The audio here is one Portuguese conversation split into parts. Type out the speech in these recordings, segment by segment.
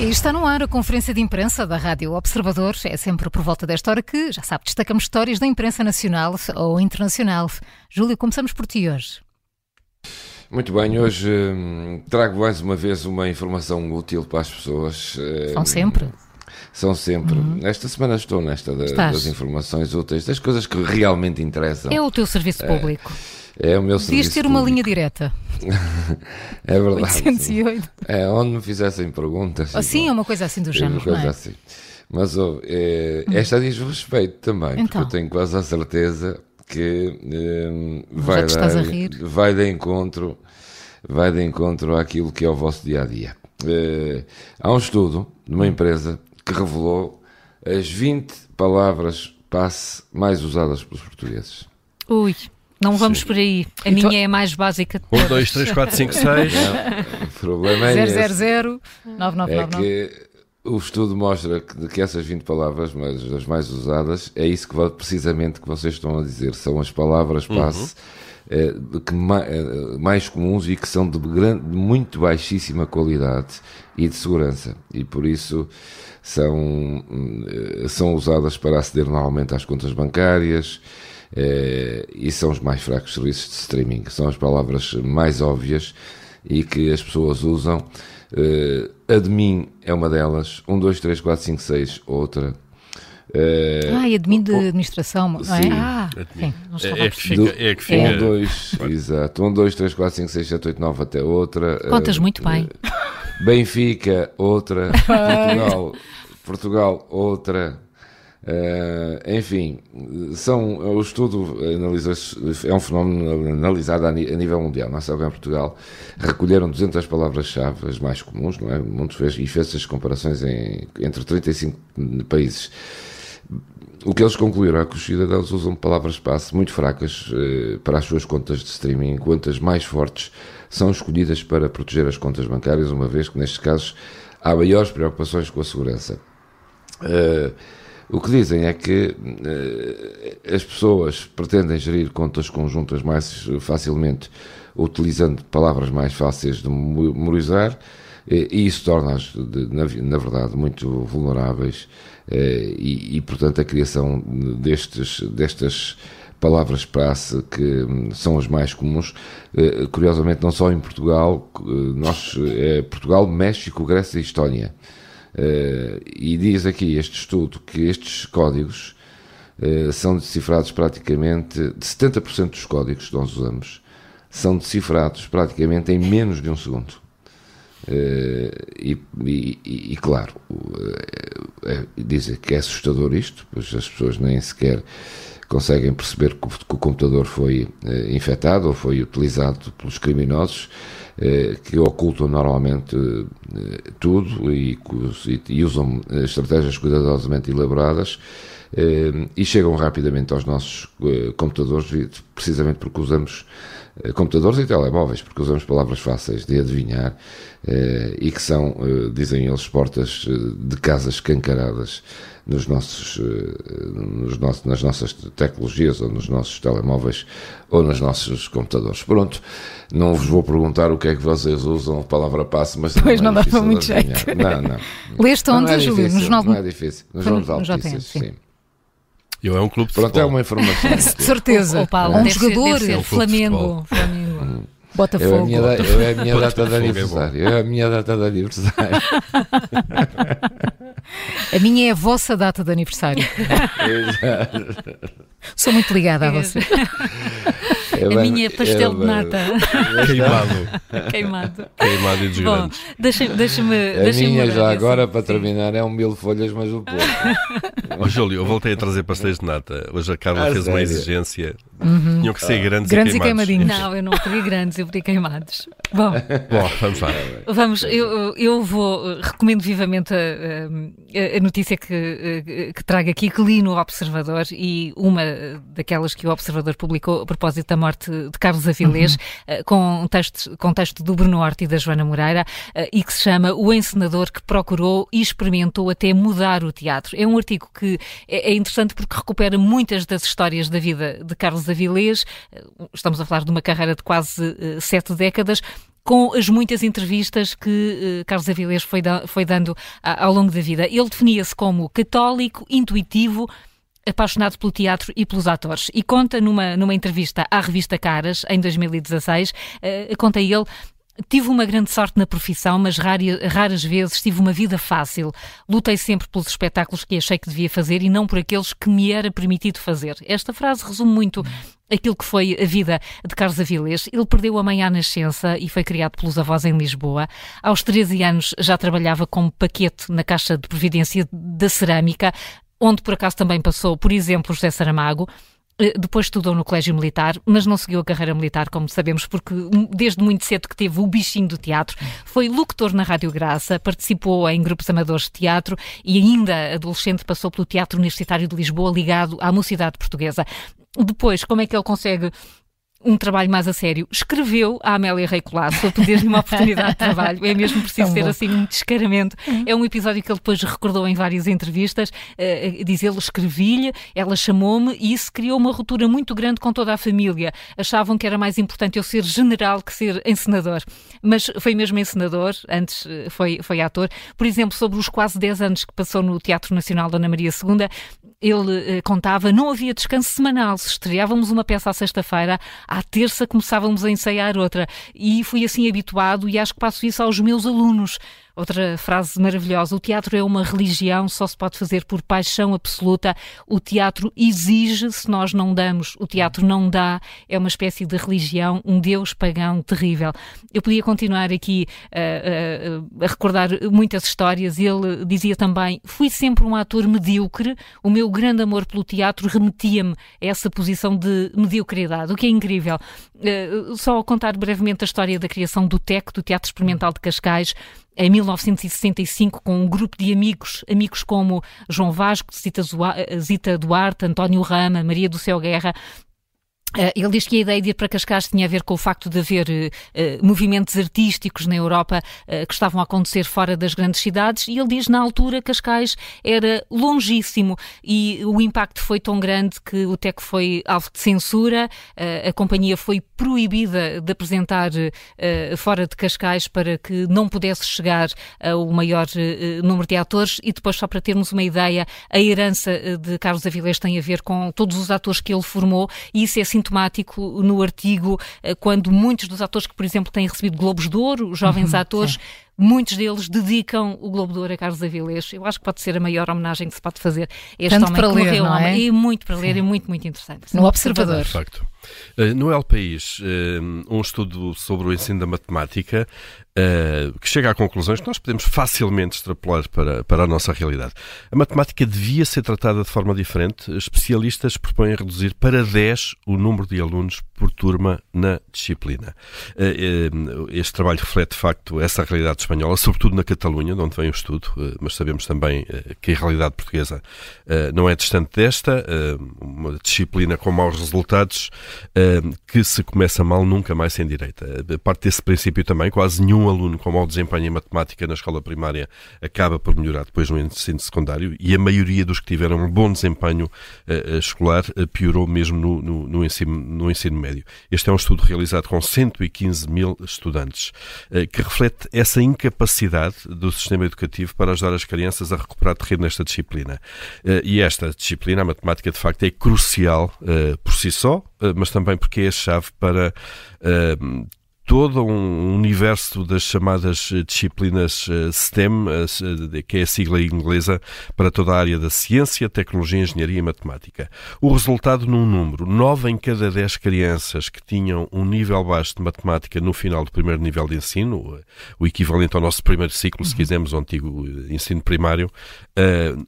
E está no ar a conferência de imprensa da Rádio Observador. É sempre por volta desta hora que, já sabe, destacamos histórias da imprensa nacional ou internacional. Júlio, começamos por ti hoje. Muito bem, hoje hum, trago mais uma vez uma informação útil para as pessoas. São sempre. São sempre. Uhum. Esta semana estou nesta da, das informações úteis, das coisas que realmente interessam. É o teu serviço público. É, é o meu Devias serviço ter público. uma linha direta. É verdade. 808. É, onde me fizessem perguntas. Assim, é uma coisa assim do género. Uma coisa é? assim. Mas oh, é, esta diz respeito também, Então. porque eu tenho quase a certeza que hum, Já vai, estás dar, vai de encontro vai de encontro àquilo que é o vosso dia a dia. Eh, há um estudo de uma empresa que revelou as 20 palavras passe mais usadas pelos portugueses. Ui, não vamos por aí. A minha é a mais básica de 1, todas. 2, 3, 4, 5, 6. O problema é esse. 000 É 9999. que o estudo mostra que, que essas 20 palavras, mas as mais usadas, é isso que precisamente que vocês estão a dizer. São as palavras passe eh, de que ma- eh, mais comuns e que são de, grande, de muito baixíssima qualidade e de segurança. E por isso são, hum, eh, são usadas para aceder normalmente às contas bancárias. Eh, e são os mais fracos serviços de streaming. São as palavras mais óbvias e que as pessoas usam. Uh, admin é uma delas, 1, 2, 3, 4, 5, 6, outra. Uh, Ah, e admin de administração, não é? Sim. Ah, sim, não É, a é que fica. É que 1, fica 2, exato. 1, 2, 3, 4, 5, 6, 7, 8, 9 até outra. Contas Uh, muito bem. Benfica, outra. Portugal, Portugal, outra. Uh, enfim, são, o estudo analisou, é um fenómeno analisado a, nível mundial. Só cá em Portugal. Recolheram 200 palavras-chave, as mais comuns, não é? Mundo fez, e fez essas comparações em, entre 35 países. O que eles concluíram é que os cidadãos usam palavras-passe muito fracas eh, para as suas contas de streaming, enquanto as mais fortes são escolhidas para proteger as contas bancárias, uma vez que, nestes casos, há maiores preocupações com a segurança. Eh, o que dizem é que eh, as pessoas pretendem gerir contas conjuntas mais facilmente utilizando palavras mais fáceis de memorizar eh, e isso torna-as, na, verdade, muito vulneráveis eh, e, e, portanto, a criação destes, destas palavras praxe que hum, são as mais comuns, curiosamente não só em Portugal, nós, é Portugal, México, Grécia e Estónia. Eh, e diz aqui este estudo que estes códigos eh, são decifrados praticamente, de 70% dos códigos que nós usamos, são decifrados praticamente em menos de um segundo. Eh, e, e- e- claro, eh, dizem que é assustador isto, pois as pessoas nem sequer conseguem perceber que o, que o computador foi infectado ou foi utilizado pelos criminosos que ocultam normalmente eh, tudo e, e- usam eh, estratégias cuidadosamente elaboradas eh, e chegam rapidamente aos nossos eh, computadores precisamente porque usamos eh, computadores e telemóveis, porque usamos palavras fáceis de adivinhar eh, e que são, eh, dizem eles, portas eh, de casas escancaradas nos nossos, eh, nos nossos, nas nossas tecnologias ou nos nossos telemóveis ou nos nossos computadores. Pronto, não vos vou perguntar o que é que vocês usam, a palavra passe, mas Pois, não é dava difícil de muito jeito. Não, não. Leste Não onde, é Júlio? No jornal não é difícil. Nos no notícias, sim. sim. Eu é um clube de Pronto, é futebol. uma informação. De certeza. Ou Paulo, um deve ser- jogador, ser um Flamengo. Flamengo. Eu é a Botafogo. minha, da- eu é a minha data de Botafogo é aniversário. É a minha data de aniversário. A minha é a vossa data de aniversário. Sou muito ligada a você. A bem- minha é pastel de nata. Queimado. Queimado. Queimado e dos Bom, grandes. deixa-me deixa-me A deixa minha já de agora, para Sim. terminar, é um mil folhas, mas o pouco. Ó Júlio, eu voltei a trazer pastéis de nata. Hoje a Carla Ah, fez uma sério? exigência. Tinham que ser grandes, Grandes e e queimados. queimadinhos. Não, eu não pedi grandes, eu pedi queimados. Bom, Bom, vamos lá. vamos, eu, eu vou, recomendo vivamente a, a- a notícia que, eh, que trago aqui, que li no Observador e uma daquelas que o Observador publicou a propósito da morte de Carlos Avilés, eh, com, um texto, com texto do Bruno Horta e da Joana Moreira, eh, e que se chama O Encenador que Procurou e Experimentou até Mudar o Teatro. É um artigo que é é interessante porque recupera muitas das histórias da vida de Carlos Avilés. Estamos a falar de uma carreira de quase sete décadas com as muitas entrevistas que uh, Carlos Avilés foi, da, foi dando ao longo da vida. Ele definia-se como católico, intuitivo, apaixonado pelo teatro e pelos atores. E conta numa, numa entrevista à revista Caras, em 2016, uh, conta ele Tive uma grande sorte na profissão, mas raras vezes tive uma vida fácil. Lutei sempre pelos espetáculos que achei que devia fazer e não por aqueles que me era permitido fazer. Esta frase resume muito aquilo que foi a vida de Carlos Avilés. Ele perdeu a mãe à nascença e foi criado pelos avós em Lisboa. Aos 13 anos já trabalhava como paquete na Caixa de Previdência da Cerâmica, onde por acaso também passou, por exemplo, José Saramago. Eh, depois estudou no Colégio Militar, mas não seguiu a carreira militar, como sabemos, porque desde muito cedo que teve o bichinho do teatro. Foi locutor na Rádio Graça, participou em grupos amadores de teatro e ainda adolescente passou pelo Teatro Universitário de Lisboa, ligado à Mocidade Portuguesa. Depois, como é que ele consegue um trabalho mais a sério, escreveu a Amélia Rei Colasso a pedir-lhe uma oportunidade de trabalho. É mesmo preciso ser assim um descaramento. Uhum. É um episódio que ele depois recordou em várias entrevistas. Uh, diz ele, escrevi-lhe, ela chamou-me e isso criou uma ruptura muito grande com toda a família. Achavam que era mais importante eu ser general que ser encenador. Mas foi mesmo encenador, antes eh, foi, foi ator. Por exemplo, sobre os quase 10 anos que passou no Teatro Nacional Dona Maria II, ele uh, contava, não havia descanso semanal. Se estreávamos uma peça à sexta-feira, à terça começávamos a ensaiar outra. E fui assim habituado e acho que passo isso aos meus alunos. Outra frase maravilhosa: o teatro é uma religião, só se pode fazer por paixão absoluta. O teatro exige, se nós não damos, o teatro não dá. É uma espécie de religião, um Deus pagão terrível. Eu podia continuar aqui uh, uh, a recordar muitas histórias. Ele dizia também: fui sempre um ator medíocre. O meu grande amor pelo teatro remetia-me a essa posição de mediocridade, o que é incrível. Uh, só contar brevemente a história da criação do TEC, do Teatro Experimental de Cascais em 1965 com um grupo de amigos, amigos como João Vasco, Zita Duarte, António Rama, Maria do Céu Guerra, ele diz que a ideia de ir para Cascais tinha a ver com o facto de haver uh, movimentos artísticos na Europa uh, que estavam a acontecer fora das grandes cidades e ele diz na altura Cascais era longíssimo e o impacto foi tão grande que o TEC foi alvo de censura, a companhia foi proibida de apresentar fora de Cascais para que não pudesse chegar ao maior número de atores e depois só para termos uma ideia, a herança de Carlos Avilés tem a ver com todos os atores que ele formou e isso é assim sintomático no artigo eh, quando muitos dos atores que, por exemplo, têm recebido Globos de Ouro, jovens uhum, atores, sim muitos deles dedicam o Globo de Ouro a Carlos Avilés. Eu acho que pode ser a maior homenagem que se pode fazer a este Tanto homem para que ler, morreu. Não é? E muito para ler Sim. e muito, muito interessante. No Observador. De facto. Uh, no El País, uh, um estudo sobre o ensino da matemática uh, que chega a conclusões que nós podemos facilmente extrapolar para, para a nossa realidade. A matemática devia ser tratada de forma diferente. Especialistas propõem reduzir para 10 o número de alunos por turma na disciplina. Este trabalho reflete, de facto, essa realidade espanhola, sobretudo na Catalunha, de onde vem o estudo, mas sabemos também que a realidade portuguesa não é distante desta. Uma disciplina com maus resultados que se começa mal nunca mais sem direita. Parte desse princípio também, quase nenhum aluno com mau desempenho em matemática na escola primária acaba por melhorar depois no ensino secundário e a maioria dos que tiveram um bom desempenho escolar piorou mesmo no, no, no, ensino, no ensino médio. Este é um estudo realizado com 115 mil estudantes, que reflete essa do sistema educativo para ajudar as crianças a recuperar terreno nesta disciplina. e esta disciplina, a matemática, de facto, é crucial por si só, mas também porque é a chave para todo um universo das chamadas eh, disciplinas eh, STEM, eh, que é a sigla inglesa para toda a área da ciência, tecnologia, engenharia e matemática. O resultado num número, 9 em cada 10 crianças que tinham um nível baixo de matemática no final do primeiro nível de ensino, o equivalente ao nosso primeiro ciclo, se uhum. quisermos, o antigo ensino primário,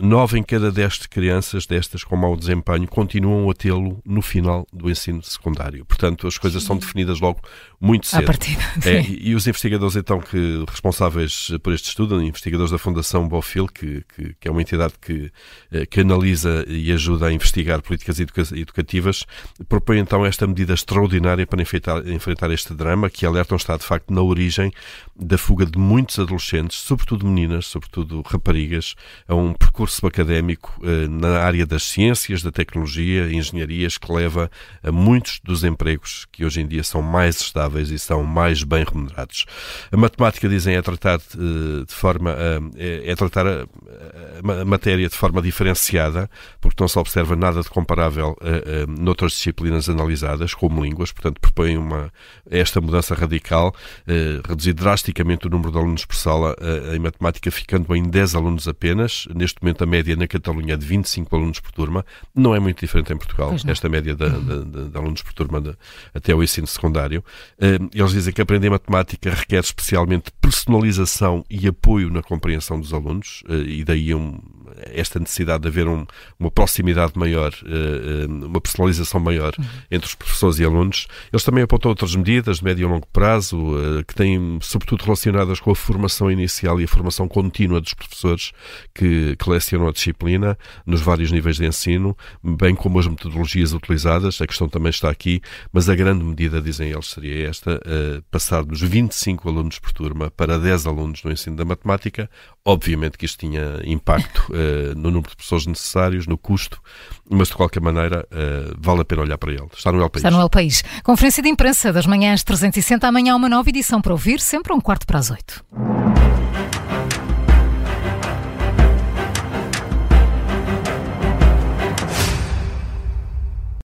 9 em cada 10 crianças destas com mau desempenho continuam a tê-lo no final do ensino secundário. Portanto, as coisas são definidas logo muito cedo partida. É, e, e, os investigadores, então, que responsáveis por este estudo, investigadores da Fundação Bofil, que, que, que, é uma entidade que, eh, que analisa e ajuda a investigar políticas educa educativas, propõem então esta medida extraordinária para enfrentar, enfrentar este drama, que alertam está, de facto, na origem da fuga de muitos adolescentes, sobretudo meninas, sobretudo raparigas, a um percurso académico eh, na área das ciências, da tecnologia, engenharias, que leva a muitos dos empregos que hoje em dia são mais estáveis e são estão mais bem remunerados. A matemática, dizem, é tratar de, de forma, é, é tratar a, a, matéria de forma diferenciada, porque não se observa nada de comparável noutras disciplinas analisadas, como línguas, portanto propõe uma, esta mudança radical, reduzir drasticamente o número de alunos por sala em matemática, ficando em 10 alunos apenas. Neste momento a média na Catalunha é de 25 alunos por turma, não é muito diferente em Portugal, esta média de, de, de, de alunos por turma até o ensino secundário. Eles dizem que aprender matemática requer especialmente personalização e apoio na compreensão dos alunos, e daí um, esta necessidade de haver um, uma proximidade maior, uma personalização maior uhum. entre os professores e alunos. Eles também apontam outras medidas de médio e longo prazo, que têm sobretudo relacionadas com a formação inicial e a formação contínua dos professores que, que lecionam a disciplina nos vários níveis de ensino, bem como as metodologias utilizadas. A questão também está aqui, mas a grande medida, dizem eles, seria esta: passar dos 25 alunos por turma para 10 alunos no ensino da matemática. Obviamente que isto tinha impacto uh, no número de pessoas necessários, no custo, mas de qualquer maneira uh, vale a pena olhar para ele. Está no El País. Está no El País. Conferência de imprensa das manhãs 360. Amanhã uma nova edição para ouvir, sempre um quarto para as oito.